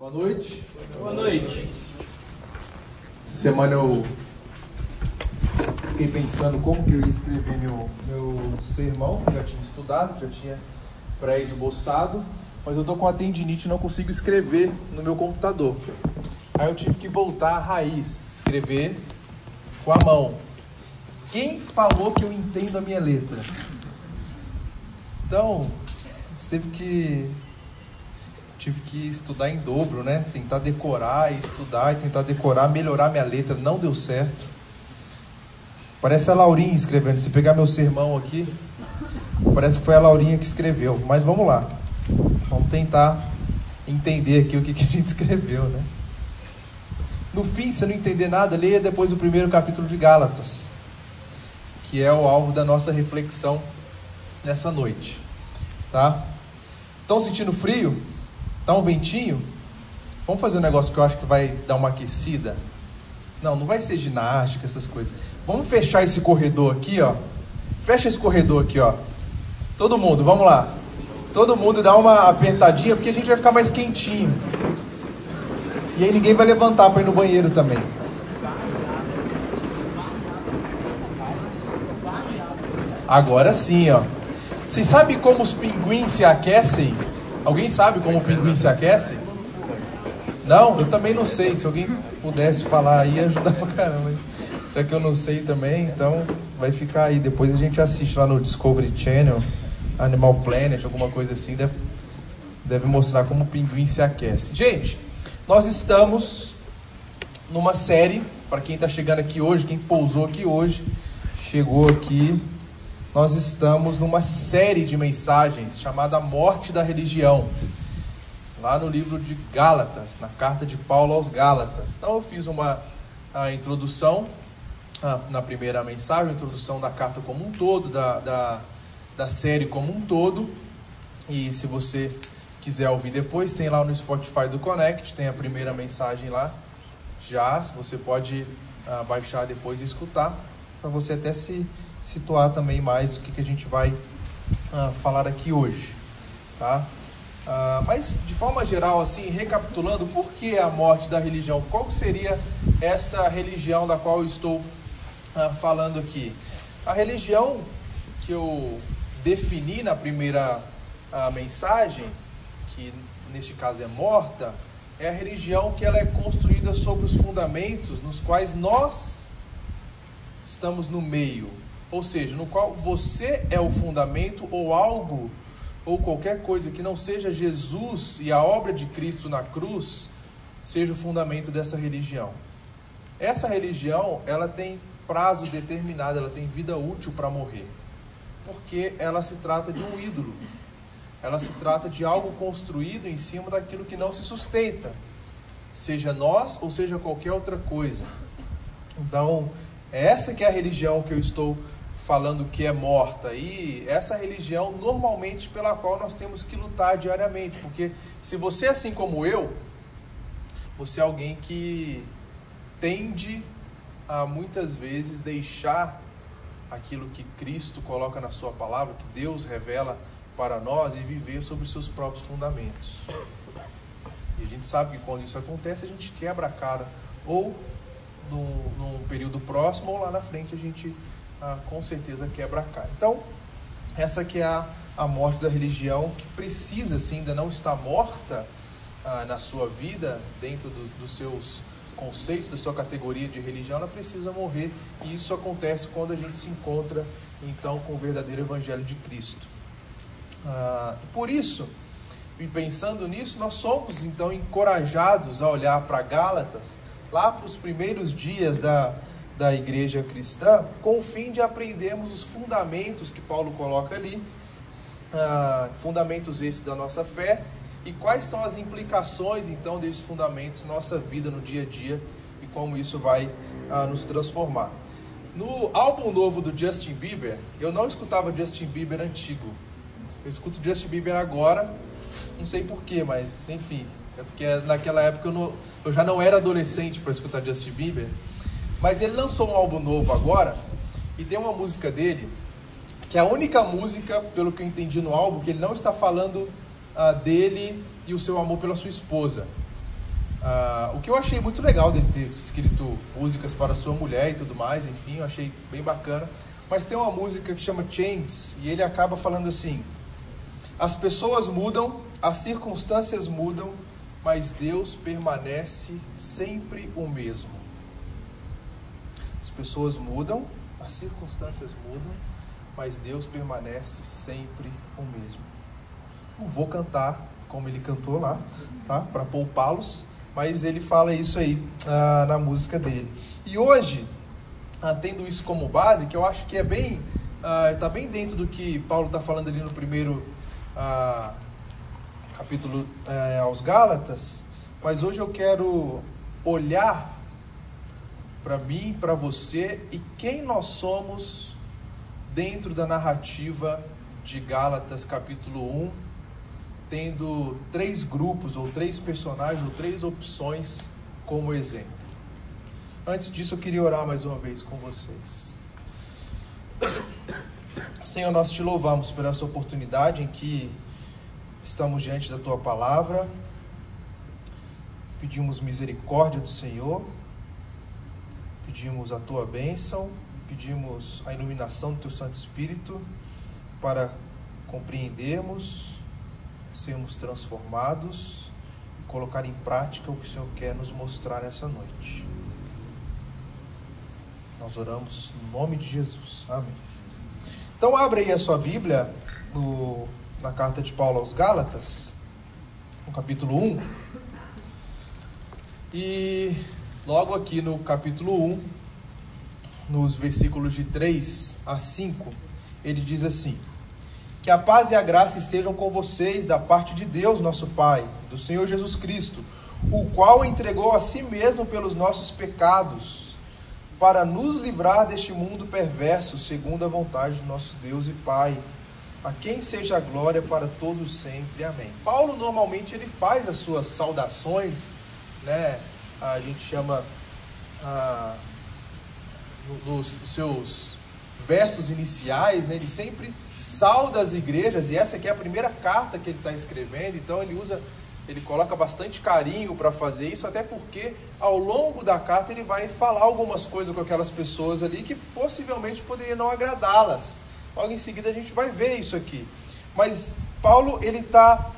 Boa noite. Boa noite. Essa semana eu fiquei pensando como que eu ia escrever meu, meu sermão, já tinha estudado, já tinha pré-esboçado, mas eu tô com a tendinite e não consigo escrever no meu computador. Aí eu tive que voltar à raiz, escrever com a mão. Quem falou que eu entendo a minha letra? Então, você teve que tive que estudar em dobro, né? Tentar decorar e estudar e tentar decorar, melhorar minha letra, não deu certo. Parece a Laurinha escrevendo. Se pegar meu sermão aqui, parece que foi a Laurinha que escreveu. Mas vamos lá. Vamos tentar entender aqui o que, que a gente escreveu, né? No fim, se não entender nada, leia depois o primeiro capítulo de Gálatas, que é o alvo da nossa reflexão nessa noite, tá? Estão sentindo frio? Tá um ventinho? Vamos fazer um negócio que eu acho que vai dar uma aquecida? Não, não vai ser ginástica, essas coisas. Vamos fechar esse corredor aqui, ó. Fecha esse corredor aqui, ó. Todo mundo, vamos lá. Todo mundo dá uma apertadinha porque a gente vai ficar mais quentinho. E aí ninguém vai levantar para ir no banheiro também. Agora sim, ó. Vocês sabem como os pinguins se aquecem? Alguém sabe como o pinguim se aquece? Não? Eu também não sei. Se alguém pudesse falar aí, ajudar pra caramba. Já que eu não sei também, então vai ficar aí. Depois a gente assiste lá no Discovery Channel, Animal Planet, alguma coisa assim. Deve, deve mostrar como o pinguim se aquece. Gente, nós estamos numa série, para quem está chegando aqui hoje, quem pousou aqui hoje, chegou aqui nós estamos numa série de mensagens chamada Morte da Religião, lá no livro de Gálatas, na carta de Paulo aos Gálatas. Então eu fiz uma introdução a, na primeira mensagem, a introdução da carta como um todo, da, da, da série como um todo. E se você quiser ouvir depois, tem lá no Spotify do Connect, tem a primeira mensagem lá. Já, você pode uh, baixar depois e escutar, para você até se situar também mais o que, que a gente vai uh, falar aqui hoje, tá? Uh, mas de forma geral, assim, recapitulando, por que a morte da religião? Qual seria essa religião da qual eu estou uh, falando aqui? A religião que eu defini na primeira mensagem, que neste caso é morta, é a religião que ela é construída sobre os fundamentos nos quais nós estamos no meio, ou seja, no qual você é o fundamento ou algo ou qualquer coisa que não seja Jesus e a obra de Cristo na cruz seja o fundamento dessa religião. Essa religião, ela tem prazo determinado, ela tem vida útil para morrer. Porque ela se trata de um ídolo. Ela se trata de algo construído em cima daquilo que não se sustenta, seja nós ou seja qualquer outra coisa. Então, essa que é a religião que eu estou falando que é morta. E essa religião, normalmente, pela qual nós temos que lutar diariamente. Porque se você é assim como eu, você é alguém que tende a muitas vezes deixar aquilo que Cristo coloca na Sua palavra, que Deus revela para nós, e viver sobre os seus próprios fundamentos. E a gente sabe que quando isso acontece, a gente quebra a cara. Ou num, num período próximo, ou lá na frente a gente ah, com certeza quebra a cara. Então, essa que é a, a morte da religião, que precisa, sim, ainda não está morta ah, na sua vida, dentro do, dos seus conceitos, da sua categoria de religião, ela precisa morrer. E isso acontece quando a gente se encontra, então, com o verdadeiro Evangelho de Cristo. Ah, por isso, e pensando nisso, nós somos, então, encorajados a olhar para Gálatas, lá para os primeiros dias da da igreja cristã, com o fim de aprendermos os fundamentos que Paulo coloca ali, uh, fundamentos esses da nossa fé, e quais são as implicações então desses fundamentos na nossa vida no dia a dia e como isso vai uh, nos transformar. No álbum novo do Justin Bieber, eu não escutava Justin Bieber antigo. Eu escuto Justin Bieber agora, não sei porquê, mas enfim. É porque naquela época eu, não, eu já não era adolescente para escutar Justin Bieber. Mas ele lançou um álbum novo agora e tem uma música dele que é a única música, pelo que eu entendi no álbum, que ele não está falando uh, dele e o seu amor pela sua esposa. Uh, o que eu achei muito legal dele ter escrito músicas para sua mulher e tudo mais, enfim, eu achei bem bacana. Mas tem uma música que chama Changes e ele acaba falando assim: As pessoas mudam, as circunstâncias mudam, mas Deus permanece sempre o mesmo. As pessoas mudam, as circunstâncias mudam, mas Deus permanece sempre o mesmo. Não vou cantar como ele cantou lá, tá? Para poupá-los, mas ele fala isso aí ah, na música dele. E hoje, ah, tendo isso como base, que eu acho que é bem, está ah, bem dentro do que Paulo está falando ali no primeiro ah, capítulo eh, aos Gálatas, mas hoje eu quero olhar para mim, para você e quem nós somos dentro da narrativa de Gálatas capítulo 1 tendo três grupos, ou três personagens, ou três opções como exemplo. Antes disso, eu queria orar mais uma vez com vocês. Senhor, nós te louvamos por essa oportunidade em que estamos diante da tua palavra. Pedimos misericórdia do Senhor, pedimos a tua bênção, pedimos a iluminação do teu Santo Espírito para compreendermos sermos transformados e colocar em prática o que o Senhor quer nos mostrar nessa noite. Nós oramos no nome de Jesus. Amém. Então abre aí a sua Bíblia no, na carta de Paulo aos Gálatas, no capítulo 1. E logo aqui no capítulo 1, nos versículos de 3 a 5, ele diz assim: que a paz e a graça estejam com vocês da parte de Deus, nosso Pai, do Senhor Jesus Cristo, o qual entregou a si mesmo pelos nossos pecados, para nos livrar deste mundo perverso, segundo a vontade do nosso Deus e Pai, a quem seja a glória para todos sempre. Amém. Paulo normalmente ele faz as suas saudações, né? A gente chama ah, nos seus versos iniciais, né? Ele sempre sauda as igrejas, e essa aqui é a primeira carta que ele está escrevendo, então ele usa, ele coloca bastante carinho para fazer isso, até porque ao longo da carta ele vai falar algumas coisas com aquelas pessoas ali que possivelmente poderiam não agradá-las. Logo em seguida a gente vai ver isso aqui. Mas Paulo ele está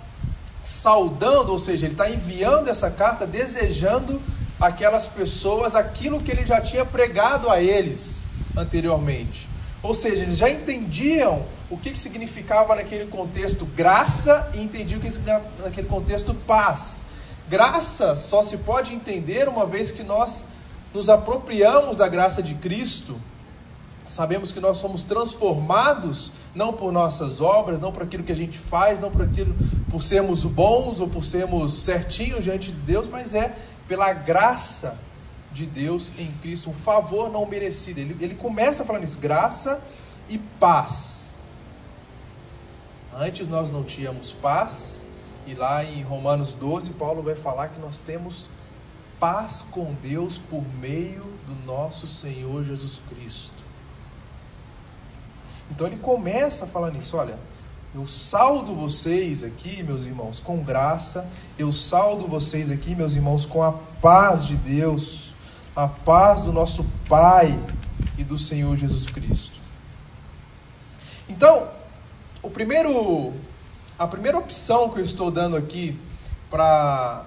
saudando, ou seja, ele está enviando essa carta desejando aquelas pessoas aquilo que ele já tinha pregado a eles anteriormente. Ou seja, eles já entendiam o que, que significava naquele contexto graça e entendiam o que significava naquele contexto paz. Graça só se pode entender uma vez que nós nos apropriamos da graça de Cristo. Sabemos que nós somos transformados não por nossas obras, não por aquilo que a gente faz, não por aquilo por sermos bons ou por sermos certinhos diante de Deus, mas é pela graça de Deus em Cristo, um favor não merecido. Ele, ele começa falando isso, graça e paz. Antes nós não tínhamos paz, e lá em Romanos 12, Paulo vai falar que nós temos paz com Deus por meio do nosso Senhor Jesus Cristo. Então ele começa falando isso, olha, eu saldo vocês aqui, meus irmãos, com graça, eu saldo vocês aqui, meus irmãos, com a paz de Deus a paz do nosso Pai e do Senhor Jesus Cristo. Então, o primeiro, a primeira opção que eu estou dando aqui para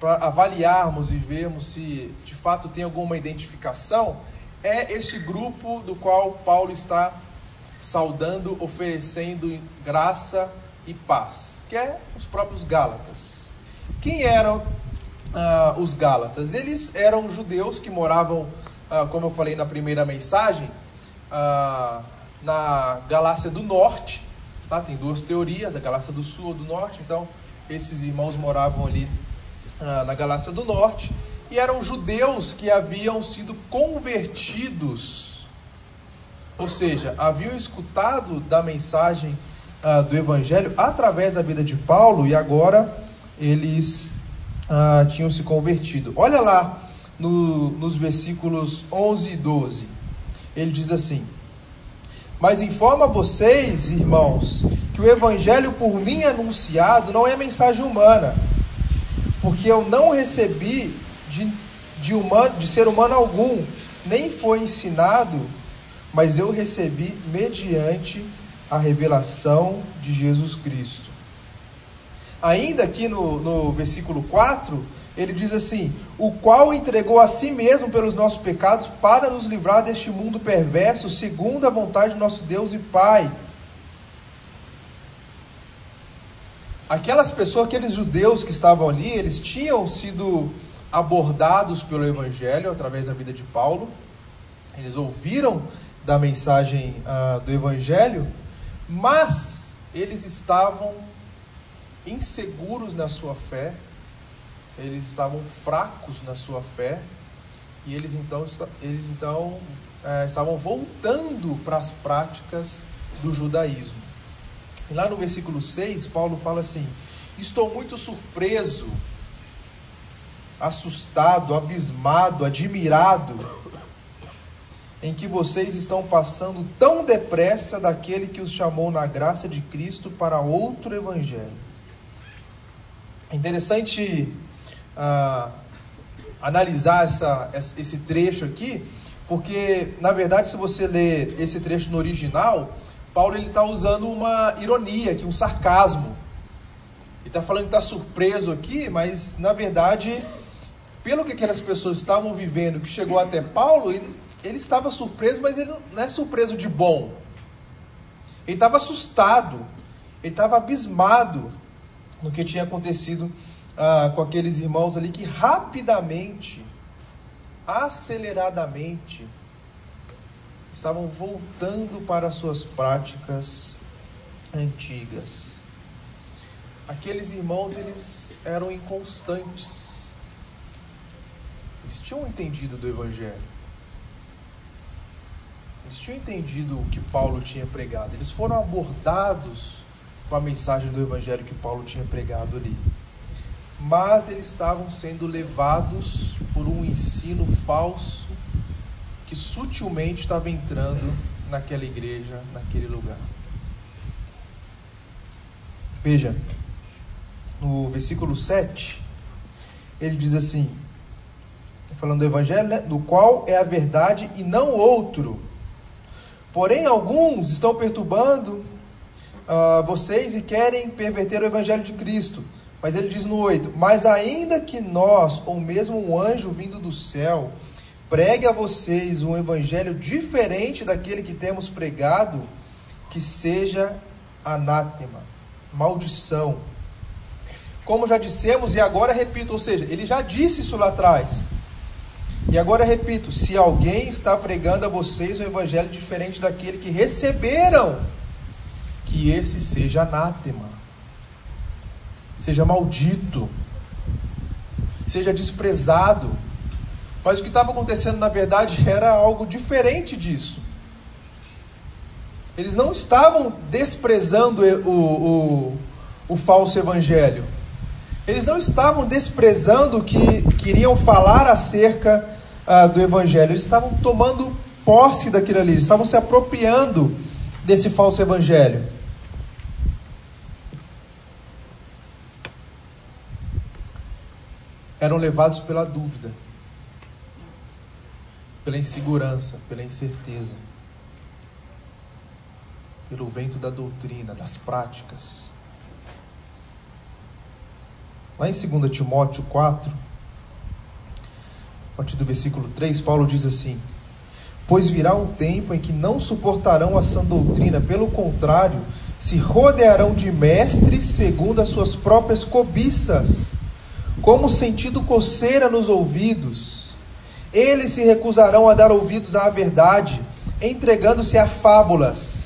avaliarmos e vermos se de fato tem alguma identificação é esse grupo do qual Paulo está saudando, oferecendo graça e paz, que é os próprios Gálatas. Quem eram uh, os Gálatas? Eles eram judeus que moravam, uh, como eu falei na primeira mensagem, uh, na Galácia do Norte. Tá? Tem duas teorias, da Galácia do Sul ou do Norte. Então, esses irmãos moravam ali na Galácia do Norte e eram judeus que haviam sido convertidos, ou seja, haviam escutado da mensagem uh, do Evangelho através da vida de Paulo e agora eles ah, tinham se convertido. Olha lá no, nos versículos 11 e 12. Ele diz assim: Mas informa vocês, irmãos, que o evangelho por mim anunciado não é mensagem humana, porque eu não recebi de, de, humano, de ser humano algum, nem foi ensinado, mas eu recebi mediante a revelação de Jesus Cristo. Ainda aqui no, no versículo 4, ele diz assim: O qual entregou a si mesmo pelos nossos pecados para nos livrar deste mundo perverso, segundo a vontade de nosso Deus e Pai. Aquelas pessoas, aqueles judeus que estavam ali, eles tinham sido abordados pelo Evangelho através da vida de Paulo, eles ouviram da mensagem uh, do Evangelho, mas eles estavam inseguros na sua fé, eles estavam fracos na sua fé, e eles então, eles então é, estavam voltando para as práticas do judaísmo. E lá no versículo 6, Paulo fala assim: Estou muito surpreso, assustado, abismado, admirado em que vocês estão passando tão depressa daquele que os chamou na graça de Cristo para outro evangelho. É interessante uh, analisar essa, esse trecho aqui, porque, na verdade, se você ler esse trecho no original, Paulo está usando uma ironia aqui, um sarcasmo. Ele está falando que está surpreso aqui, mas, na verdade, pelo que aquelas pessoas estavam vivendo, que chegou até Paulo, ele, ele estava surpreso, mas ele não é surpreso de bom. Ele estava assustado, ele estava abismado no que tinha acontecido ah, com aqueles irmãos ali que rapidamente, aceleradamente, estavam voltando para suas práticas antigas. Aqueles irmãos, eles eram inconstantes. Eles tinham entendido do Evangelho. Eles tinham entendido o que Paulo tinha pregado. Eles foram abordados com a mensagem do Evangelho que Paulo tinha pregado ali. Mas eles estavam sendo levados por um ensino falso que sutilmente estava entrando naquela igreja, naquele lugar. Veja, no versículo 7, ele diz assim, falando do Evangelho, né, do qual é a verdade e não outro. Porém, alguns estão perturbando uh, vocês e querem perverter o Evangelho de Cristo. Mas ele diz no 8: Mas ainda que nós, ou mesmo um anjo vindo do céu, pregue a vocês um evangelho diferente daquele que temos pregado, que seja anátema, maldição. Como já dissemos e agora repito, ou seja, ele já disse isso lá atrás. E agora repito: se alguém está pregando a vocês um evangelho diferente daquele que receberam, que esse seja anátema, seja maldito, seja desprezado. Mas o que estava acontecendo na verdade era algo diferente disso. Eles não estavam desprezando o, o, o falso evangelho. Eles não estavam desprezando o que queriam falar acerca uh, do evangelho. Eles estavam tomando posse daquilo ali, estavam se apropriando desse falso evangelho. Eram levados pela dúvida pela insegurança, pela incerteza, pelo vento da doutrina, das práticas. Lá em 2 Timóteo 4, a partir do versículo 3, Paulo diz assim: Pois virá um tempo em que não suportarão a sã doutrina, pelo contrário, se rodearão de mestres segundo as suas próprias cobiças, como sentindo coceira nos ouvidos eles se recusarão a dar ouvidos à verdade, entregando-se a fábulas.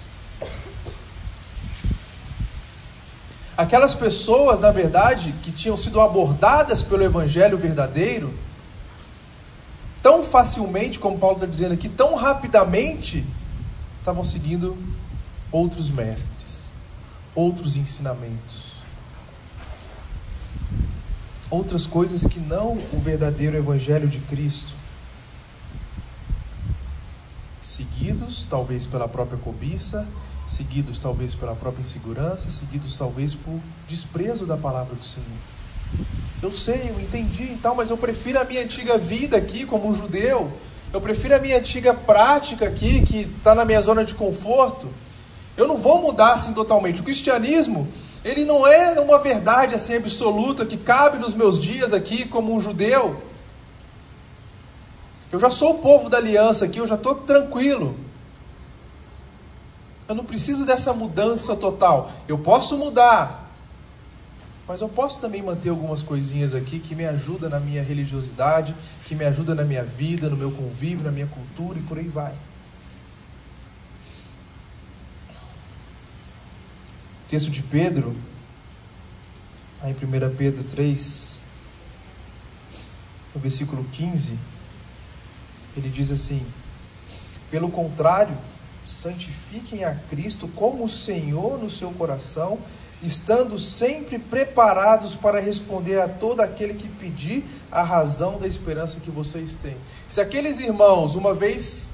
Aquelas pessoas, na verdade, que tinham sido abordadas pelo Evangelho verdadeiro, tão facilmente, como Paulo está dizendo aqui, tão rapidamente, estavam seguindo outros mestres, outros ensinamentos, outras coisas que não o verdadeiro Evangelho de Cristo seguidos talvez pela própria cobiça, seguidos talvez pela própria insegurança, seguidos talvez por desprezo da palavra do Senhor. Eu sei, eu entendi e tal, mas eu prefiro a minha antiga vida aqui como um judeu. Eu prefiro a minha antiga prática aqui, que está na minha zona de conforto. Eu não vou mudar assim totalmente. O cristianismo, ele não é uma verdade assim absoluta que cabe nos meus dias aqui como um judeu. Eu já sou o povo da aliança aqui, eu já estou tranquilo. Eu não preciso dessa mudança total. Eu posso mudar, mas eu posso também manter algumas coisinhas aqui que me ajudam na minha religiosidade, que me ajudam na minha vida, no meu convívio, na minha cultura e por aí vai. O texto de Pedro, aí em 1 Pedro 3, no versículo 15, ele diz assim: Pelo contrário, santifiquem a Cristo como o Senhor no seu coração, estando sempre preparados para responder a todo aquele que pedir a razão da esperança que vocês têm. Se aqueles irmãos, uma vez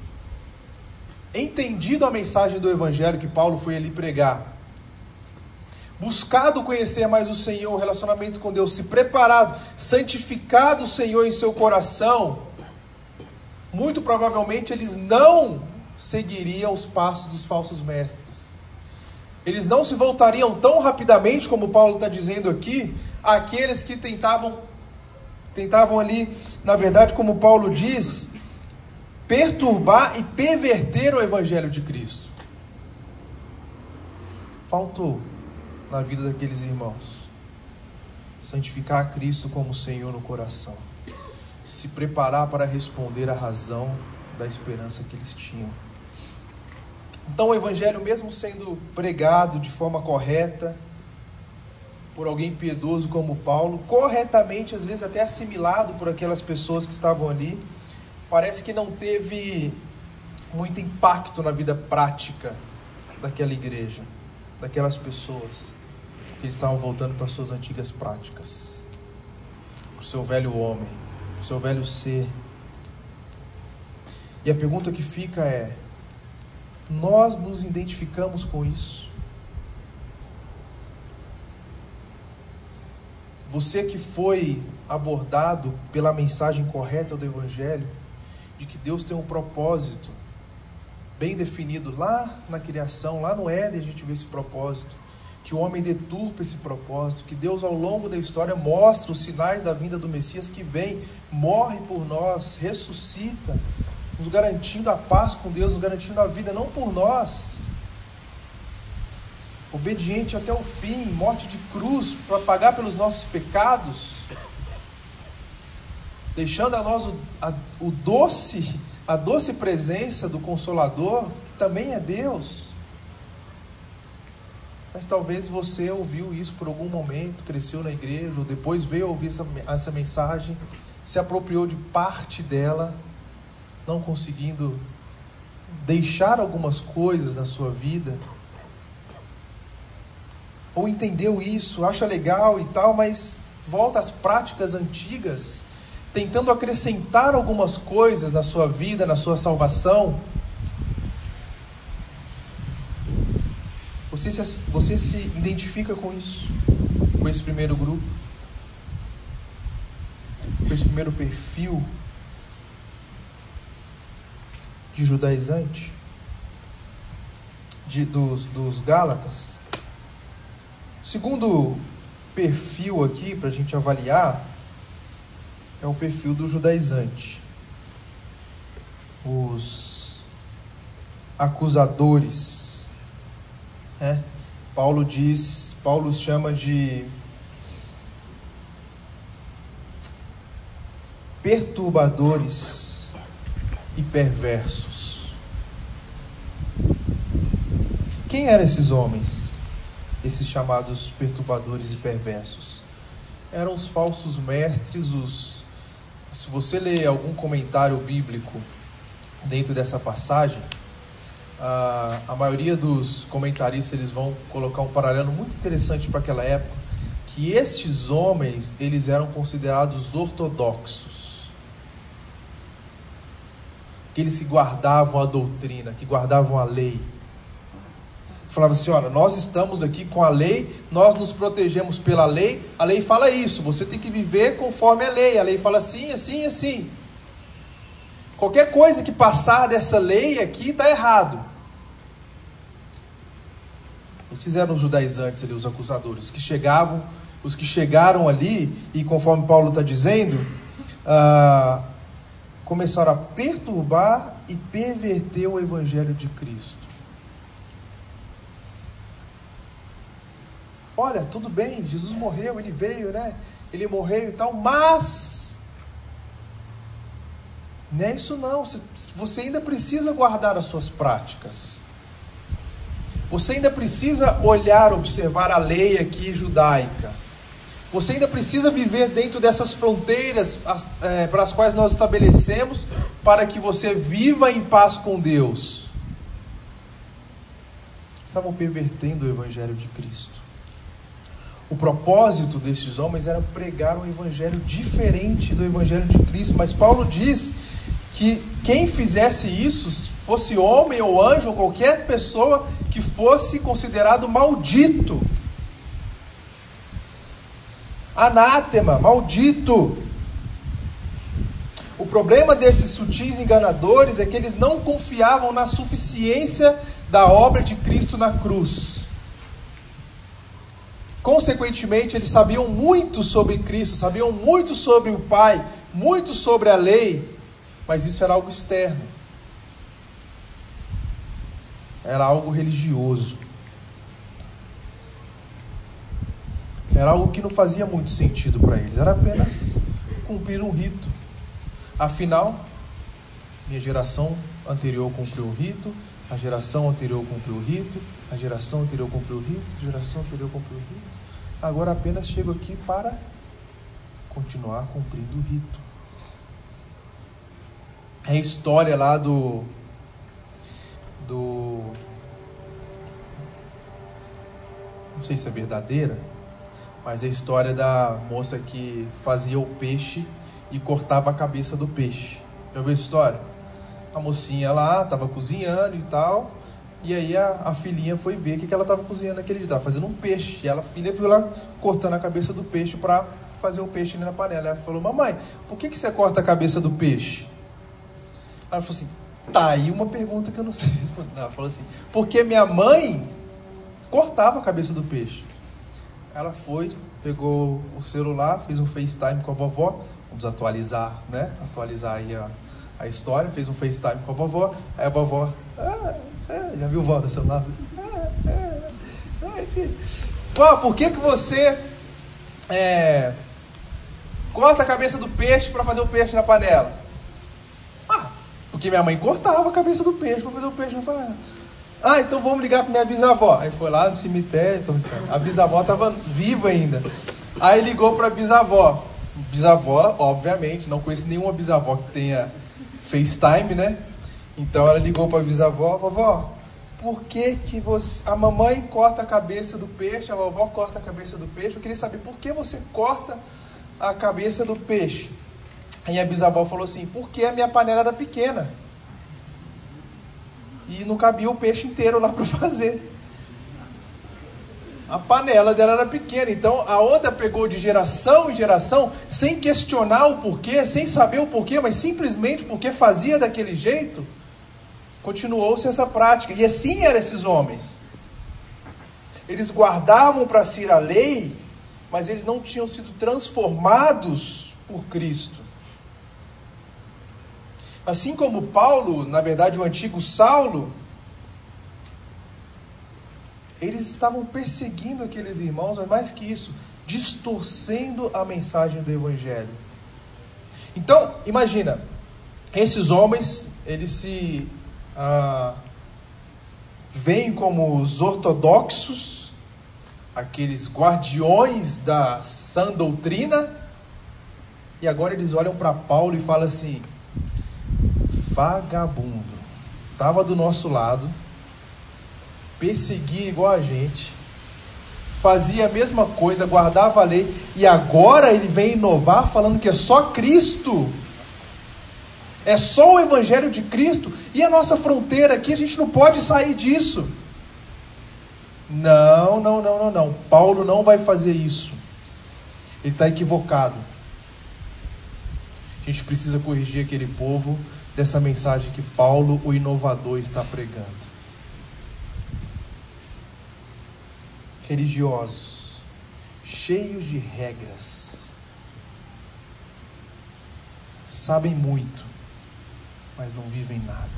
entendido a mensagem do Evangelho que Paulo foi ali pregar, buscado conhecer mais o Senhor, o relacionamento com Deus, se preparado, santificado o Senhor em seu coração, muito provavelmente eles não seguiriam os passos dos falsos mestres. Eles não se voltariam tão rapidamente, como Paulo está dizendo aqui, àqueles que tentavam, tentavam ali, na verdade, como Paulo diz, perturbar e perverter o evangelho de Cristo. Faltou na vida daqueles irmãos santificar a Cristo como Senhor no coração se preparar para responder à razão da esperança que eles tinham. Então, o Evangelho, mesmo sendo pregado de forma correta, por alguém piedoso como Paulo, corretamente, às vezes até assimilado por aquelas pessoas que estavam ali, parece que não teve muito impacto na vida prática daquela igreja, daquelas pessoas, eles estavam voltando para suas antigas práticas, para o seu velho homem o seu velho ser. E a pergunta que fica é: nós nos identificamos com isso? Você que foi abordado pela mensagem correta do Evangelho, de que Deus tem um propósito bem definido lá na criação, lá no Éden a gente vê esse propósito que o homem deturpa esse propósito, que Deus ao longo da história mostra os sinais da vinda do Messias que vem, morre por nós, ressuscita, nos garantindo a paz com Deus, nos garantindo a vida, não por nós. Obediente até o fim, morte de cruz para pagar pelos nossos pecados, deixando a nós o, a, o doce, a doce presença do Consolador, que também é Deus mas talvez você ouviu isso por algum momento, cresceu na igreja, ou depois veio ouvir essa, essa mensagem, se apropriou de parte dela, não conseguindo deixar algumas coisas na sua vida, ou entendeu isso, acha legal e tal, mas volta às práticas antigas, tentando acrescentar algumas coisas na sua vida, na sua salvação, Você se, você se identifica com isso? Com esse primeiro grupo? Com esse primeiro perfil de judaizante? De, dos, dos Gálatas? Segundo perfil aqui para a gente avaliar é o perfil do judaizante. Os acusadores né? Paulo diz, Paulo chama de perturbadores e perversos. Quem eram esses homens? Esses chamados perturbadores e perversos? Eram os falsos mestres, os se você ler algum comentário bíblico dentro dessa passagem, a, a maioria dos comentaristas eles vão colocar um paralelo muito interessante para aquela época, que estes homens eles eram considerados ortodoxos, aqueles que guardavam a doutrina, que guardavam a lei, falava assim: olha, nós estamos aqui com a lei, nós nos protegemos pela lei, a lei fala isso, você tem que viver conforme a lei, a lei fala assim, assim, assim. Qualquer coisa que passar dessa lei aqui está errado. Eles fizeram os judaizantes ali, os acusadores, os que chegavam, os que chegaram ali, e conforme Paulo está dizendo, ah, começaram a perturbar e perverter o evangelho de Cristo. Olha, tudo bem, Jesus morreu, ele veio, né? Ele morreu e tal, mas não é isso não. Você ainda precisa guardar as suas práticas. Você ainda precisa olhar, observar a lei aqui judaica. Você ainda precisa viver dentro dessas fronteiras é, para as quais nós estabelecemos para que você viva em paz com Deus. Estavam pervertendo o Evangelho de Cristo. O propósito desses homens era pregar um evangelho diferente do evangelho de Cristo, mas Paulo diz que quem fizesse isso, fosse homem ou anjo ou qualquer pessoa que fosse considerado maldito. Anátema, maldito. O problema desses sutis enganadores é que eles não confiavam na suficiência da obra de Cristo na cruz. Consequentemente, eles sabiam muito sobre Cristo, sabiam muito sobre o Pai, muito sobre a lei, mas isso era algo externo. Era algo religioso. Era algo que não fazia muito sentido para eles, era apenas cumprir um rito. Afinal, minha geração anterior cumpriu o rito, a geração anterior cumpriu o rito, a geração anterior cumpriu o rito, a geração anterior cumpriu o rito. Agora apenas chego aqui para continuar cumprindo o rito. É a história lá do do não sei se é verdadeira, mas é a história da moça que fazia o peixe e cortava a cabeça do peixe. Já ouviu a história? A mocinha lá estava cozinhando e tal, e aí a, a filhinha foi ver o que, que ela estava cozinhando naquele dia. Fazendo um peixe. E ela, a filha foi lá cortando a cabeça do peixe para fazer o peixe ali na panela. Ela falou, mamãe, por que, que você corta a cabeça do peixe? Ela falou assim, tá aí uma pergunta que eu não sei responder. Ela falou assim, porque minha mãe cortava a cabeça do peixe. Ela foi, pegou o celular, fez um FaceTime com a vovó. Vamos atualizar, né? Atualizar aí a, a história. Fez um FaceTime com a vovó. Aí a vovó, ah, é, já viu vó no celular? É, é, é, Pô, por que, que você é, corta a cabeça do peixe para fazer o peixe na panela? Ah, porque minha mãe cortava a cabeça do peixe para fazer o peixe na panela. Ah, então vamos ligar para minha bisavó. Aí foi lá no cemitério, a bisavó estava viva ainda. Aí ligou para a bisavó. Bisavó, obviamente, não conheço nenhuma bisavó que tenha FaceTime, né? Então ela ligou para a bisavó, vovó, por que, que você, a mamãe corta a cabeça do peixe, a vovó corta a cabeça do peixe? Eu queria saber por que você corta a cabeça do peixe. Aí a bisavó falou assim, porque a minha panela era pequena. E não cabia o peixe inteiro lá para fazer. A panela dela era pequena, então a outra pegou de geração em geração, sem questionar o porquê, sem saber o porquê, mas simplesmente porque fazia daquele jeito continuou-se essa prática. E assim eram esses homens. Eles guardavam para si a lei, mas eles não tinham sido transformados por Cristo. Assim como Paulo, na verdade o antigo Saulo, eles estavam perseguindo aqueles irmãos, mas mais que isso, distorcendo a mensagem do Evangelho. Então, imagina, esses homens, eles se ah, vêm como os ortodoxos, aqueles guardiões da sã doutrina, e agora eles olham para Paulo e falam assim: vagabundo, estava do nosso lado, perseguia igual a gente, fazia a mesma coisa, guardava a lei, e agora ele vem inovar falando que é só Cristo é só o Evangelho de Cristo e a nossa fronteira aqui, a gente não pode sair disso. Não, não, não, não, não. Paulo não vai fazer isso. Ele está equivocado. A gente precisa corrigir aquele povo dessa mensagem que Paulo, o inovador, está pregando. Religiosos, cheios de regras, sabem muito, mas não vivem nada.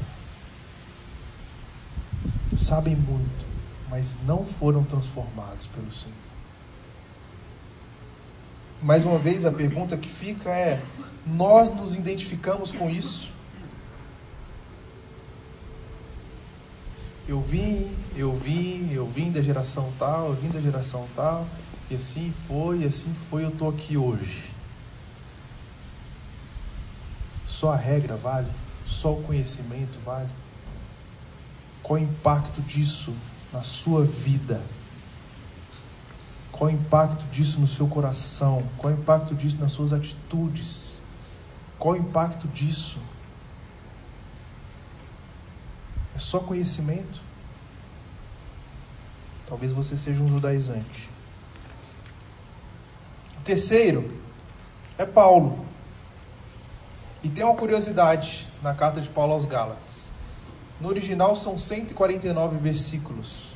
Sabem muito, mas não foram transformados pelo Senhor. Mais uma vez, a pergunta que fica é: nós nos identificamos com isso? Eu vim, eu vim, eu vim da geração tal, eu vim da geração tal, e assim foi, e assim foi, eu estou aqui hoje. Só a regra vale? Só o conhecimento vale? Qual o impacto disso na sua vida? Qual o impacto disso no seu coração? Qual o impacto disso nas suas atitudes? Qual o impacto disso? É só conhecimento? Talvez você seja um judaizante. O terceiro é Paulo. E tem uma curiosidade na carta de Paulo aos Gálatas. No original são 149 versículos.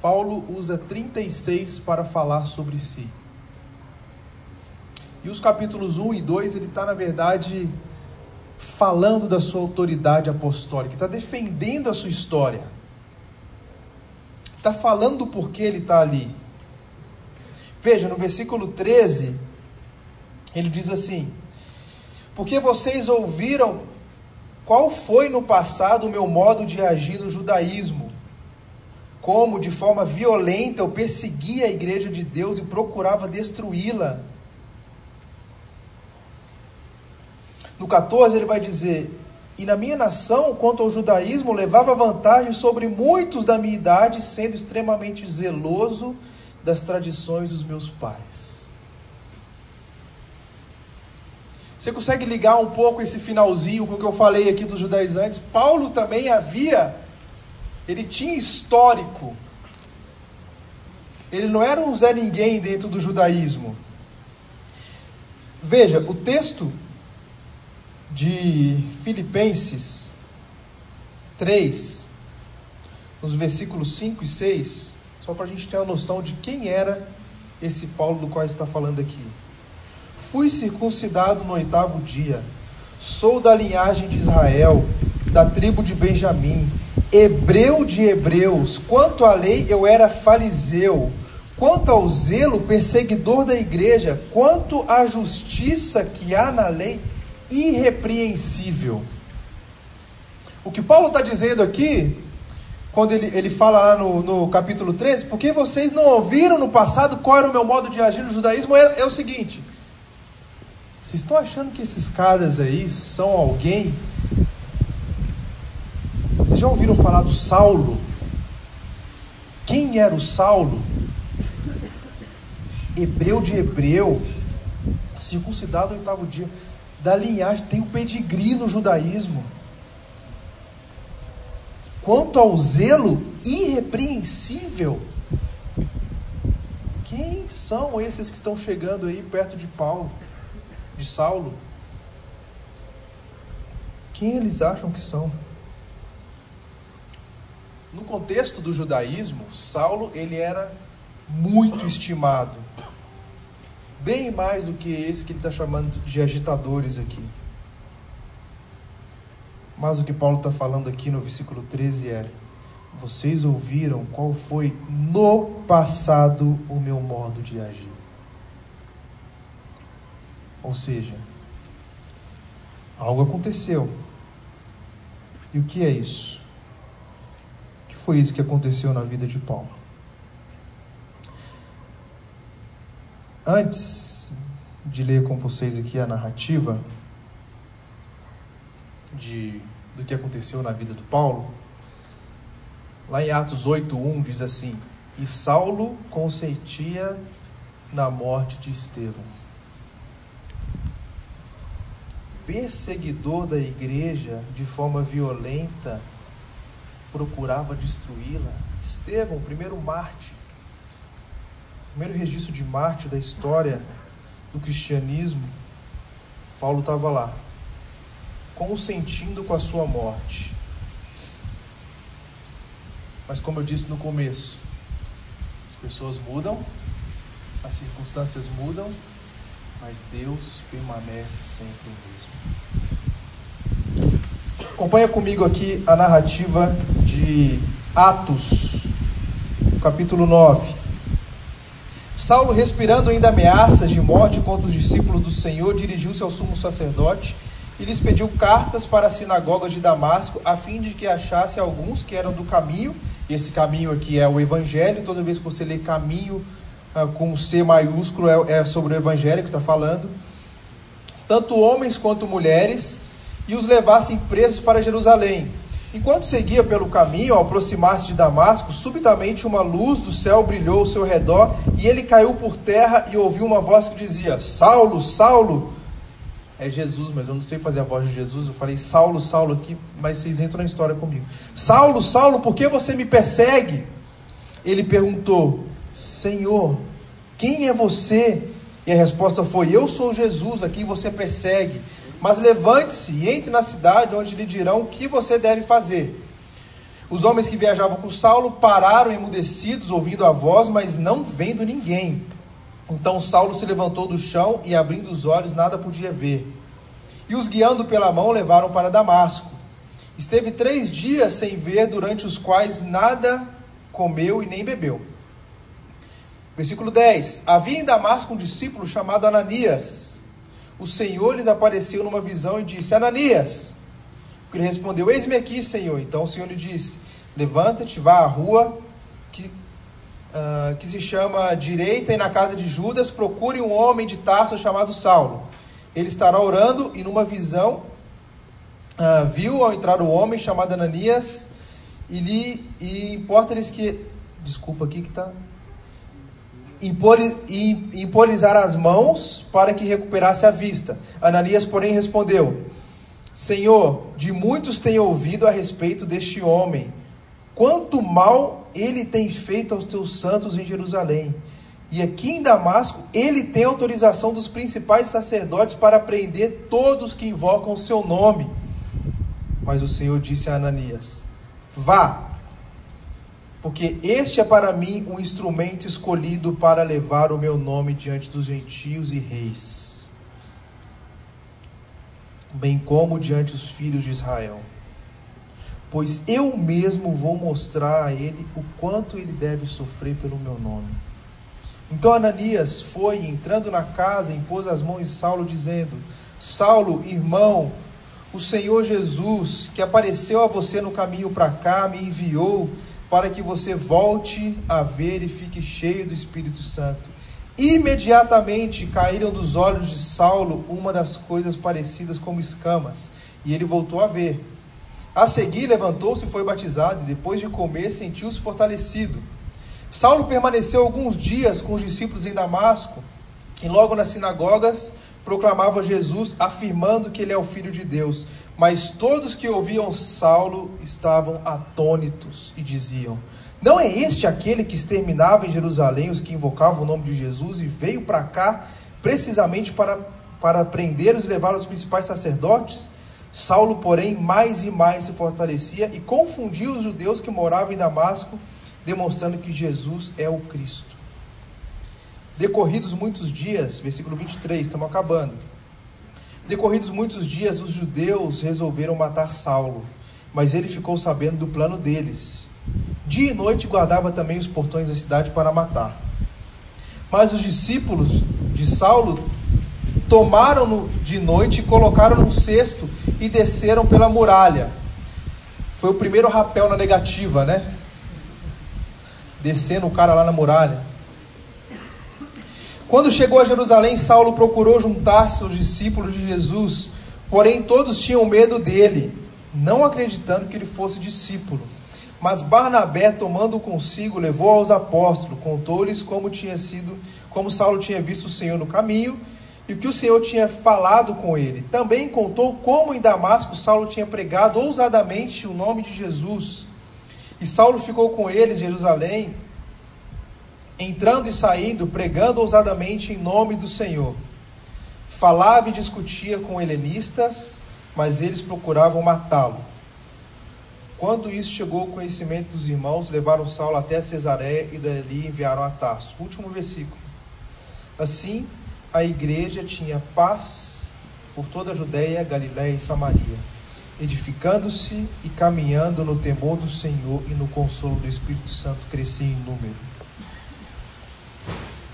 Paulo usa 36 para falar sobre si. E os capítulos 1 e 2, ele está, na verdade, falando da sua autoridade apostólica, está defendendo a sua história, está falando do porquê ele está ali. Veja, no versículo 13, ele diz assim: Porque vocês ouviram qual foi no passado o meu modo de agir no judaísmo como de forma violenta eu perseguia a igreja de Deus e procurava destruí-la. No 14 ele vai dizer: E na minha nação, quanto ao judaísmo, levava vantagem sobre muitos da minha idade, sendo extremamente zeloso das tradições dos meus pais. Você consegue ligar um pouco esse finalzinho com o que eu falei aqui dos judaizantes? Paulo também havia ele tinha histórico. Ele não era um Zé Ninguém dentro do judaísmo. Veja, o texto de Filipenses 3, nos versículos 5 e 6, só para a gente ter uma noção de quem era esse Paulo do qual está falando aqui. Fui circuncidado no oitavo dia, sou da linhagem de Israel, da tribo de Benjamim hebreu de hebreus, quanto à lei eu era fariseu, quanto ao zelo, perseguidor da igreja, quanto à justiça que há na lei, irrepreensível. O que Paulo está dizendo aqui, quando ele, ele fala lá no, no capítulo 13, porque vocês não ouviram no passado qual era o meu modo de agir no judaísmo, é, é o seguinte: vocês estão achando que esses caras aí são alguém vocês já ouviram falar do Saulo? Quem era o Saulo? Hebreu de hebreu, circuncidado no oitavo dia, da linhagem, tem o pedigree no judaísmo. Quanto ao zelo irrepreensível, quem são esses que estão chegando aí perto de Paulo, de Saulo? Quem eles acham que são? No contexto do judaísmo, Saulo ele era muito estimado, bem mais do que esse que ele está chamando de agitadores aqui. Mas o que Paulo está falando aqui no versículo 13 é: vocês ouviram qual foi no passado o meu modo de agir. Ou seja, algo aconteceu. E o que é isso? foi isso que aconteceu na vida de Paulo. Antes de ler com vocês aqui a narrativa de, do que aconteceu na vida do Paulo, lá em Atos 8:1 diz assim: "E Saulo consentia na morte de Estevão." Perseguidor da igreja de forma violenta, procurava destruí-la. Estevão, primeiro Marte, primeiro registro de Marte da história do cristianismo, Paulo estava lá, consentindo com a sua morte. Mas como eu disse no começo, as pessoas mudam, as circunstâncias mudam, mas Deus permanece sempre o mesmo. Acompanha comigo aqui a narrativa de Atos, capítulo 9. Saulo, respirando ainda ameaças de morte contra os discípulos do Senhor, dirigiu-se ao sumo sacerdote e lhes pediu cartas para a sinagoga de Damasco, a fim de que achasse alguns que eram do caminho. Esse caminho aqui é o Evangelho. Toda vez que você lê caminho ah, com C maiúsculo, é, é sobre o Evangelho que está falando. Tanto homens quanto mulheres, e os levassem presos para Jerusalém. Enquanto seguia pelo caminho, ao aproximar-se de Damasco, subitamente uma luz do céu brilhou ao seu redor, e ele caiu por terra e ouviu uma voz que dizia: Saulo, Saulo. É Jesus, mas eu não sei fazer a voz de Jesus. Eu falei Saulo, Saulo aqui, mas vocês entram na história comigo. Saulo, Saulo, por que você me persegue? Ele perguntou: Senhor, quem é você? E a resposta foi: Eu sou Jesus, a quem você persegue. Mas levante-se e entre na cidade, onde lhe dirão o que você deve fazer. Os homens que viajavam com Saulo pararam emudecidos, ouvindo a voz, mas não vendo ninguém. Então Saulo se levantou do chão e, abrindo os olhos, nada podia ver. E os guiando pela mão, levaram para Damasco. Esteve três dias sem ver, durante os quais nada comeu e nem bebeu. Versículo 10: Havia em Damasco um discípulo chamado Ananias o Senhor lhes apareceu numa visão e disse: Ananias. Ele respondeu: Eis-me aqui, Senhor. Então o Senhor lhe disse: Levanta-te, vá à rua que, uh, que se chama Direita e na casa de Judas, procure um homem de Tarso chamado Saulo. Ele estará orando e numa visão uh, viu ao entrar o homem chamado Ananias e lhe e importa-lhes que desculpa aqui que está impolizar as mãos para que recuperasse a vista. Ananias, porém, respondeu: Senhor, de muitos tenho ouvido a respeito deste homem, quanto mal ele tem feito aos teus santos em Jerusalém. E aqui em Damasco, ele tem autorização dos principais sacerdotes para prender todos que invocam o seu nome. Mas o Senhor disse a Ananias: Vá, porque este é para mim um instrumento escolhido para levar o meu nome diante dos gentios e reis, bem como diante dos filhos de Israel. Pois eu mesmo vou mostrar a ele o quanto ele deve sofrer pelo meu nome. Então Ananias foi, entrando na casa, impôs as mãos em Saulo, dizendo: Saulo, irmão, o Senhor Jesus, que apareceu a você no caminho para cá, me enviou para que você volte a ver e fique cheio do Espírito Santo. Imediatamente caíram dos olhos de Saulo uma das coisas parecidas como escamas, e ele voltou a ver. A seguir, levantou-se e foi batizado, e depois de comer, sentiu-se fortalecido. Saulo permaneceu alguns dias com os discípulos em Damasco, e logo nas sinagogas proclamava Jesus, afirmando que ele é o Filho de Deus. Mas todos que ouviam Saulo estavam atônitos e diziam: Não é este aquele que exterminava em Jerusalém os que invocavam o nome de Jesus e veio para cá precisamente para, para prendê-los e levá-los aos principais sacerdotes? Saulo, porém, mais e mais se fortalecia e confundia os judeus que moravam em Damasco, demonstrando que Jesus é o Cristo. Decorridos muitos dias, versículo 23, estamos acabando. Decorridos muitos dias, os judeus resolveram matar Saulo, mas ele ficou sabendo do plano deles. Dia e noite guardava também os portões da cidade para matar. Mas os discípulos de Saulo tomaram-no de noite e colocaram num cesto e desceram pela muralha. Foi o primeiro rapel na negativa, né? Descendo o cara lá na muralha. Quando chegou a Jerusalém, Saulo procurou juntar-se aos discípulos de Jesus, porém todos tinham medo dele, não acreditando que ele fosse discípulo. Mas Barnabé, tomando consigo, levou aos apóstolos, contou-lhes como tinha sido, como Saulo tinha visto o Senhor no caminho e o que o Senhor tinha falado com ele. Também contou como em Damasco Saulo tinha pregado ousadamente o nome de Jesus. E Saulo ficou com eles em Jerusalém, entrando e saindo, pregando ousadamente em nome do Senhor. Falava e discutia com helenistas, mas eles procuravam matá-lo. Quando isso chegou ao conhecimento dos irmãos, levaram Saulo até Cesareia e dali enviaram a Tarso. Último versículo. Assim, a igreja tinha paz por toda a Judéia, Galiléia e Samaria, edificando-se e caminhando no temor do Senhor e no consolo do Espírito Santo crescia em número.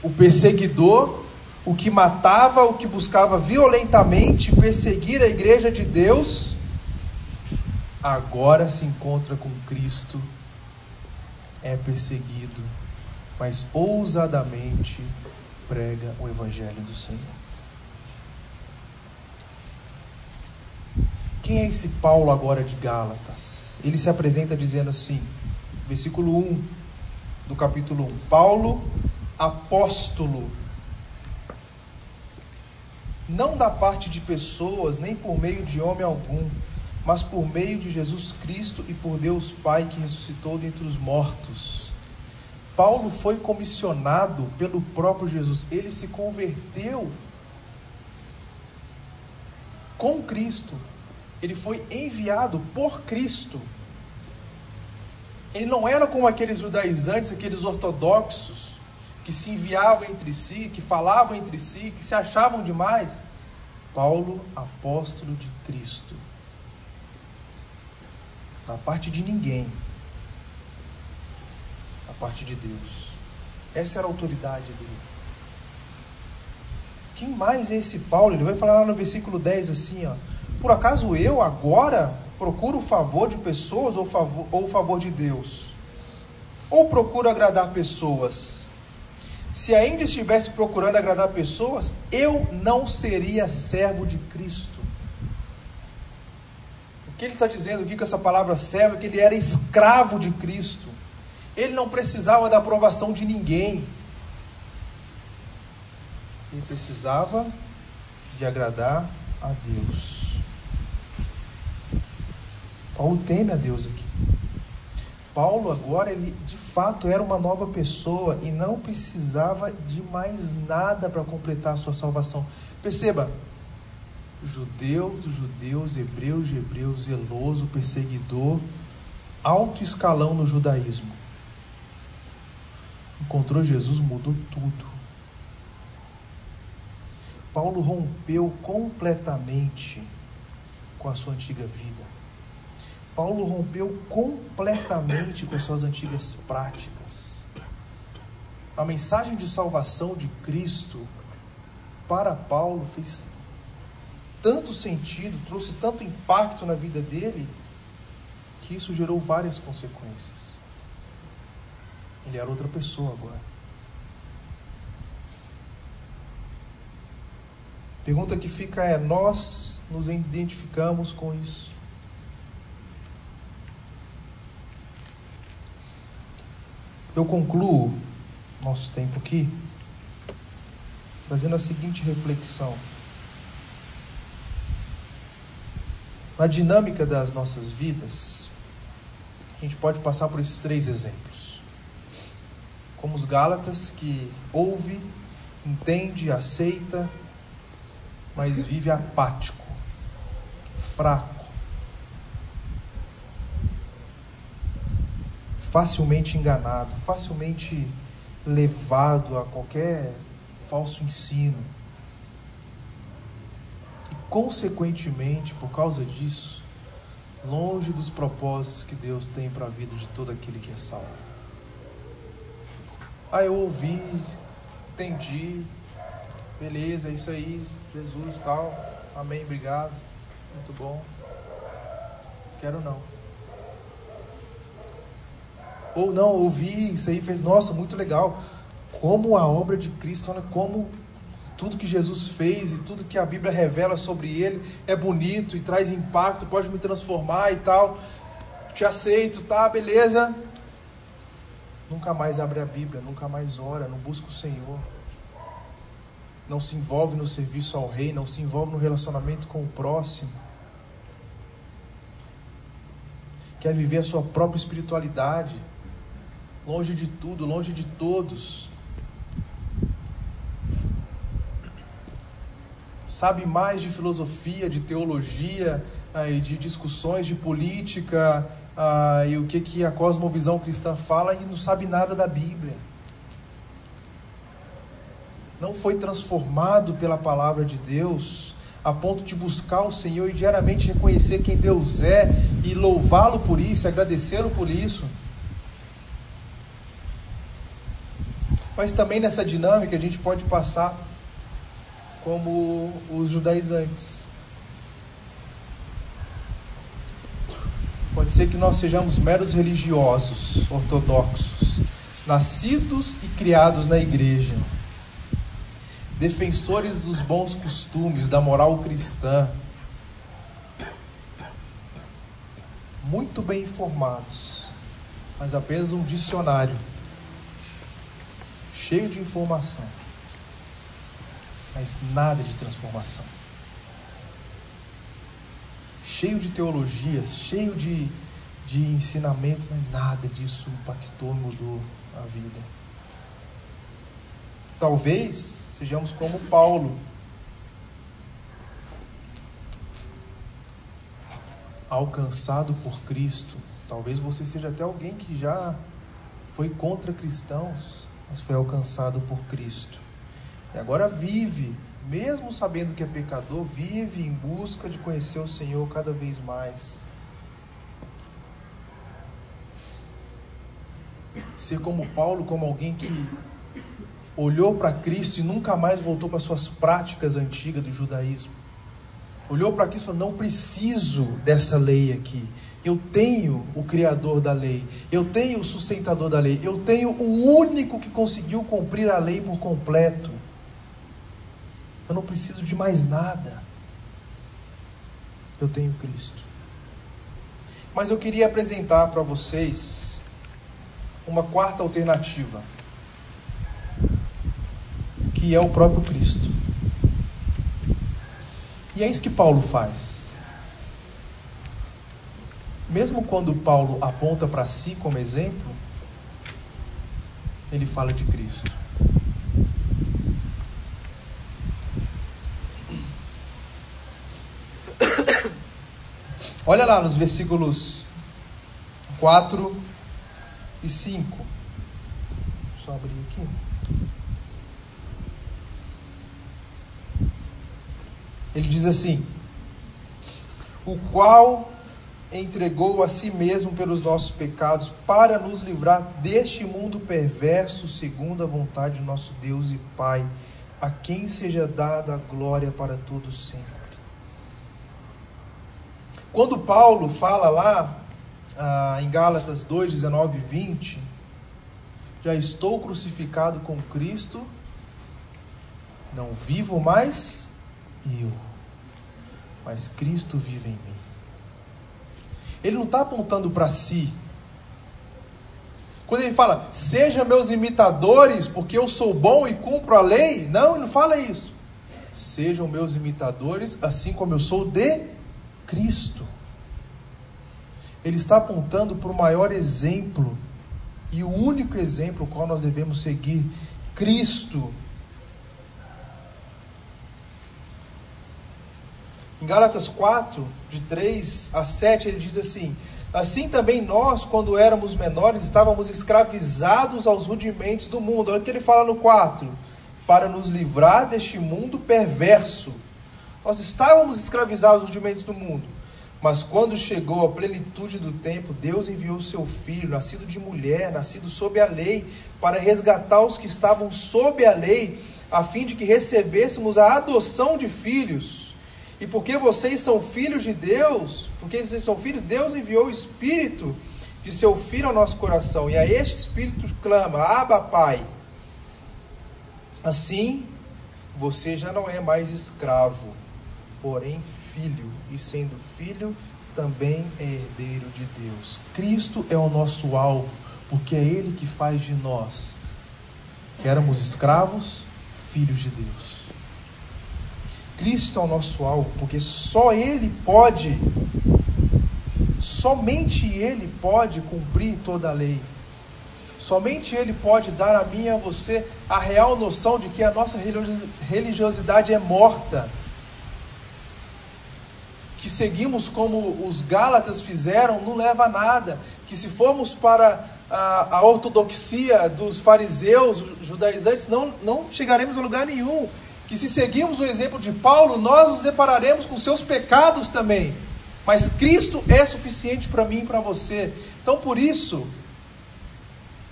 O perseguidor, o que matava, o que buscava violentamente perseguir a igreja de Deus, agora se encontra com Cristo, é perseguido, mas ousadamente prega o Evangelho do Senhor. Quem é esse Paulo agora de Gálatas? Ele se apresenta dizendo assim, versículo 1 do capítulo 1: Paulo, apóstolo, não da parte de pessoas, nem por meio de homem algum, mas por meio de Jesus Cristo e por Deus Pai que ressuscitou dentre os mortos. Paulo foi comissionado pelo próprio Jesus, ele se converteu com Cristo, ele foi enviado por Cristo. Ele não era como aqueles judaizantes, aqueles ortodoxos, que se enviavam entre si, que falavam entre si, que se achavam demais. Paulo, apóstolo de Cristo, da parte de ninguém, parte de Deus. Essa era a autoridade dele. Quem mais é esse Paulo? Ele vai falar lá no versículo 10 assim, ó. Por acaso eu agora procuro o favor de pessoas ou, favor, ou o favor de Deus? Ou procuro agradar pessoas? Se ainda estivesse procurando agradar pessoas, eu não seria servo de Cristo. O que ele está dizendo aqui com essa palavra servo é que ele era escravo de Cristo. Ele não precisava da aprovação de ninguém. Ele precisava de agradar a Deus. Paulo teme a Deus aqui. Paulo agora ele de fato era uma nova pessoa e não precisava de mais nada para completar a sua salvação. Perceba, judeu dos judeus, hebreu de hebreus, zeloso, perseguidor, alto escalão no judaísmo encontrou Jesus, mudou tudo. Paulo rompeu completamente com a sua antiga vida. Paulo rompeu completamente com as suas antigas práticas. A mensagem de salvação de Cristo para Paulo fez tanto sentido, trouxe tanto impacto na vida dele, que isso gerou várias consequências. Ele era outra pessoa agora. Pergunta que fica é: nós nos identificamos com isso? Eu concluo nosso tempo aqui fazendo a seguinte reflexão. Na dinâmica das nossas vidas, a gente pode passar por esses três exemplos como os Gálatas, que ouve, entende, aceita, mas vive apático, fraco, facilmente enganado, facilmente levado a qualquer falso ensino. E, consequentemente, por causa disso, longe dos propósitos que Deus tem para a vida de todo aquele que é salvo. Ah, eu ouvi, entendi, beleza, é isso aí, Jesus tal, amém, obrigado, muito bom. Quero não. Ou não, ouvi, isso aí fez, nossa, muito legal. Como a obra de Cristo, olha como tudo que Jesus fez e tudo que a Bíblia revela sobre ele é bonito e traz impacto, pode me transformar e tal. Te aceito, tá, beleza nunca mais abre a Bíblia, nunca mais ora, não busca o Senhor, não se envolve no serviço ao Rei, não se envolve no relacionamento com o próximo. quer viver a sua própria espiritualidade, longe de tudo, longe de todos. Sabe mais de filosofia, de teologia, ah, e de discussões de política, ah, e o que, que a cosmovisão cristã fala, e não sabe nada da Bíblia. Não foi transformado pela palavra de Deus a ponto de buscar o Senhor e diariamente reconhecer quem Deus é e louvá-lo por isso, agradecê-lo por isso. Mas também nessa dinâmica a gente pode passar como os judaizantes. Pode ser que nós sejamos meros religiosos ortodoxos, nascidos e criados na igreja defensores dos bons costumes, da moral cristã, muito bem informados, mas apenas um dicionário cheio de informação, mas nada de transformação. Cheio de teologias, cheio de, de ensinamento, mas nada disso impactou, mudou a vida. Talvez Sejamos como Paulo. Alcançado por Cristo. Talvez você seja até alguém que já foi contra cristãos, mas foi alcançado por Cristo. E agora vive, mesmo sabendo que é pecador, vive em busca de conhecer o Senhor cada vez mais. Ser como Paulo, como alguém que olhou para Cristo e nunca mais voltou para suas práticas antigas do judaísmo. Olhou para Cristo e falou: Não preciso dessa lei aqui. Eu tenho o Criador da lei, eu tenho o sustentador da lei, eu tenho o único que conseguiu cumprir a lei por completo. Eu não preciso de mais nada. Eu tenho Cristo. Mas eu queria apresentar para vocês uma quarta alternativa que é o próprio Cristo. E é isso que Paulo faz. Mesmo quando Paulo aponta para si como exemplo, ele fala de Cristo. Olha lá nos versículos 4 e 5. Deixa eu só abrir aqui. Ele diz assim: O qual entregou a si mesmo pelos nossos pecados para nos livrar deste mundo perverso, segundo a vontade de nosso Deus e Pai, a quem seja dada a glória para todos sempre. Quando Paulo fala lá ah, em Gálatas 2, 19 e 20, já estou crucificado com Cristo, não vivo mais eu, mas Cristo vive em mim. Ele não está apontando para si. Quando ele fala, sejam meus imitadores, porque eu sou bom e cumpro a lei, não, ele não fala isso. Sejam meus imitadores, assim como eu sou de Cristo. Ele está apontando para o maior exemplo e o único exemplo qual nós devemos seguir: Cristo Em Gálatas 4, de 3 a 7, ele diz assim: Assim também nós, quando éramos menores, estávamos escravizados aos rudimentos do mundo. Olha o que ele fala no 4: Para nos livrar deste mundo perverso. Nós estávamos escravizados aos rudimentos do mundo. Mas quando chegou a plenitude do tempo, Deus enviou o seu filho, nascido de mulher, nascido sob a lei, para resgatar os que estavam sob a lei, a fim de que recebêssemos a adoção de filhos. E porque vocês são filhos de Deus, porque vocês são filhos, Deus enviou o Espírito de seu Filho ao nosso coração. E a este Espírito clama: Abba, Pai. Assim, você já não é mais escravo, porém filho. E sendo filho, também é herdeiro de Deus. Cristo é o nosso alvo, porque é Ele que faz de nós, que éramos escravos, filhos de Deus. Cristo é o nosso alvo, porque só Ele pode somente Ele pode cumprir toda a lei. Somente Ele pode dar a mim e a você a real noção de que a nossa religiosidade é morta. Que seguimos como os Gálatas fizeram não leva a nada. Que se formos para a, a ortodoxia dos fariseus, judaizantes, não, não chegaremos a lugar nenhum. Que se seguirmos o exemplo de Paulo, nós nos depararemos com seus pecados também. Mas Cristo é suficiente para mim e para você. Então, por isso,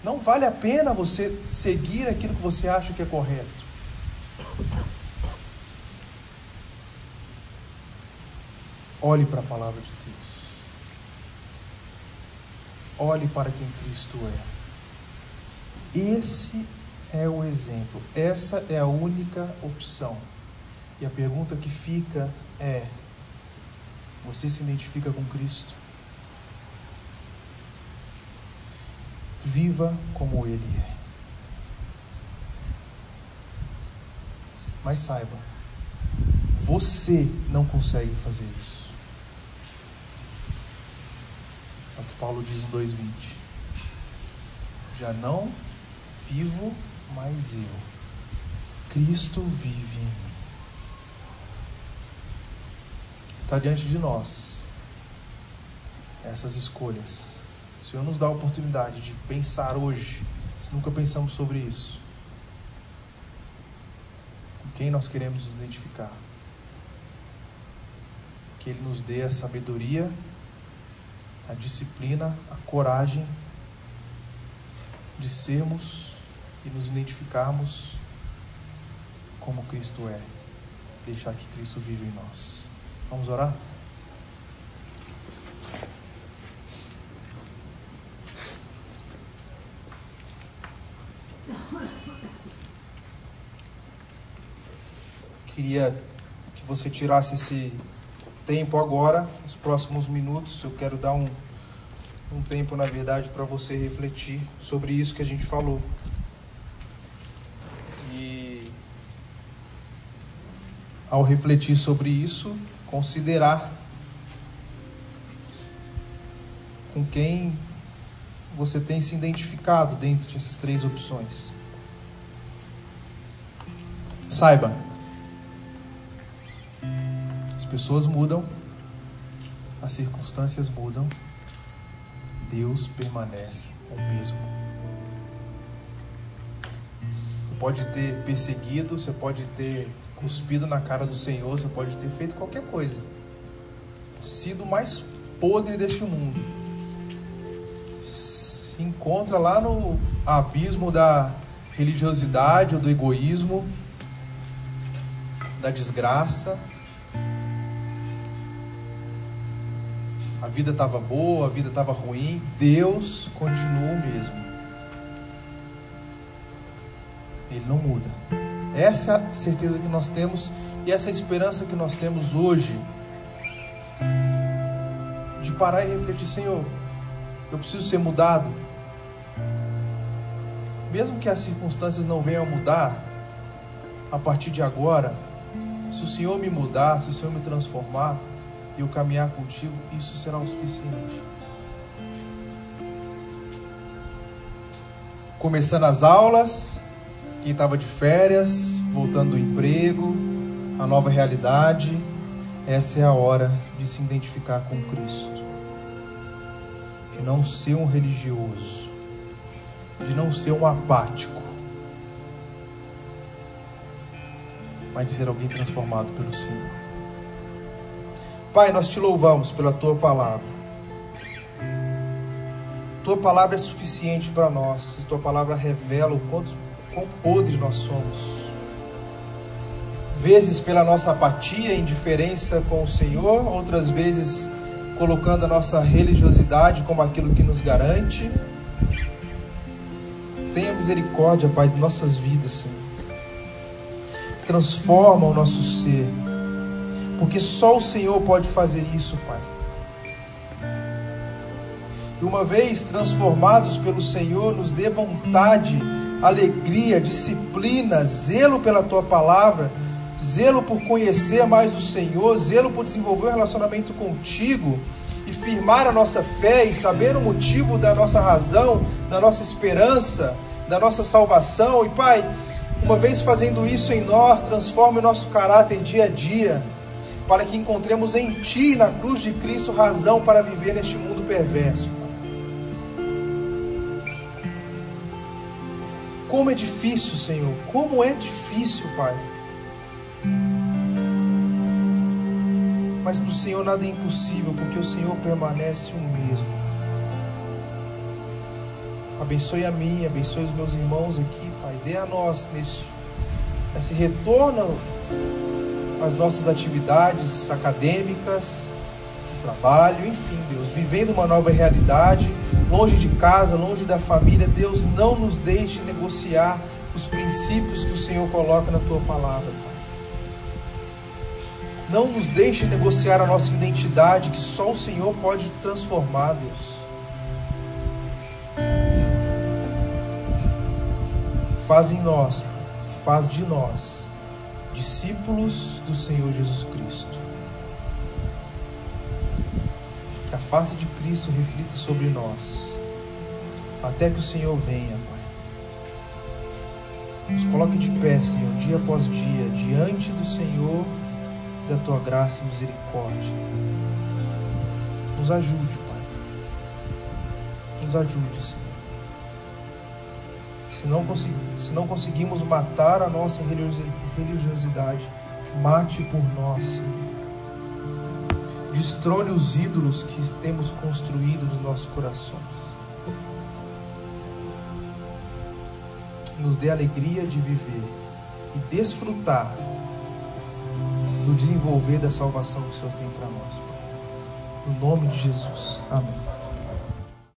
não vale a pena você seguir aquilo que você acha que é correto. Olhe para a palavra de Deus. Olhe para quem Cristo é. Esse é o exemplo. Essa é a única opção. E a pergunta que fica é: você se identifica com Cristo? Viva como Ele é. Mas saiba, você não consegue fazer isso. É o que Paulo diz em 2,20. Já não vivo mais eu. Cristo vive em mim. Está diante de nós essas escolhas o Senhor nos dá a oportunidade de pensar hoje, se nunca pensamos sobre isso, com quem nós queremos nos identificar. Que Ele nos dê a sabedoria, a disciplina, a coragem de sermos e nos identificarmos como Cristo é. Deixar que Cristo vive em nós. Vamos orar? queria que você tirasse esse tempo agora, nos próximos minutos. Eu quero dar um, um tempo, na verdade, para você refletir sobre isso que a gente falou. E ao refletir sobre isso, considerar com quem você tem se identificado dentro dessas três opções. Saiba, pessoas mudam, as circunstâncias mudam, Deus permanece o mesmo. Você pode ter perseguido, você pode ter cuspido na cara do Senhor, você pode ter feito qualquer coisa, sido mais podre deste mundo. Se encontra lá no abismo da religiosidade ou do egoísmo, da desgraça, a vida estava boa, a vida estava ruim, Deus continua o mesmo. Ele não muda. Essa certeza que nós temos e essa esperança que nós temos hoje de parar e refletir, Senhor, eu preciso ser mudado. Mesmo que as circunstâncias não venham mudar, a partir de agora, se o Senhor me mudar, se o Senhor me transformar, e eu caminhar contigo, isso será o suficiente. Começando as aulas, quem estava de férias, voltando do emprego, a nova realidade, essa é a hora de se identificar com Cristo, de não ser um religioso, de não ser um apático, mas de ser alguém transformado pelo Senhor. Pai, nós te louvamos pela tua palavra. Tua palavra é suficiente para nós. Tua palavra revela o quanto, quão podre nós somos. Vezes pela nossa apatia e indiferença com o Senhor, outras vezes colocando a nossa religiosidade como aquilo que nos garante. Tenha misericórdia, Pai, de nossas vidas, Senhor. Transforma o nosso ser porque só o Senhor pode fazer isso, Pai. E uma vez transformados pelo Senhor, nos dê vontade, alegria, disciplina, zelo pela tua palavra, zelo por conhecer mais o Senhor, zelo por desenvolver um relacionamento contigo e firmar a nossa fé e saber o motivo da nossa razão, da nossa esperança, da nossa salvação. E Pai, uma vez fazendo isso em nós, transforme o nosso caráter dia a dia, para que encontremos em Ti, na cruz de Cristo, razão para viver neste mundo perverso. Como é difícil, Senhor, como é difícil, Pai. Mas para o Senhor nada é impossível, porque o Senhor permanece o mesmo. Abençoe a mim, abençoe os meus irmãos aqui, Pai. Dê a nós nesse, esse retorno às nossas atividades acadêmicas, trabalho, enfim, Deus, vivendo uma nova realidade, longe de casa, longe da família. Deus, não nos deixe negociar os princípios que o Senhor coloca na tua palavra. Não nos deixe negociar a nossa identidade, que só o Senhor pode transformar, Deus. Faz em nós, faz de nós, discípulos do Senhor Jesus Cristo. Face de Cristo reflita sobre nós, até que o Senhor venha, Pai. Nos coloque de pé, Senhor, dia após dia, diante do Senhor da tua graça e misericórdia. Nos ajude, Pai. Nos ajude, Senhor. Se não, se não conseguimos matar a nossa religiosidade, mate por nós, Senhor. Destrone os ídolos que temos construído nos nossos corações. Nos dê alegria de viver e desfrutar do desenvolver da salvação que o Senhor tem para nós. No nome de Jesus. Amém.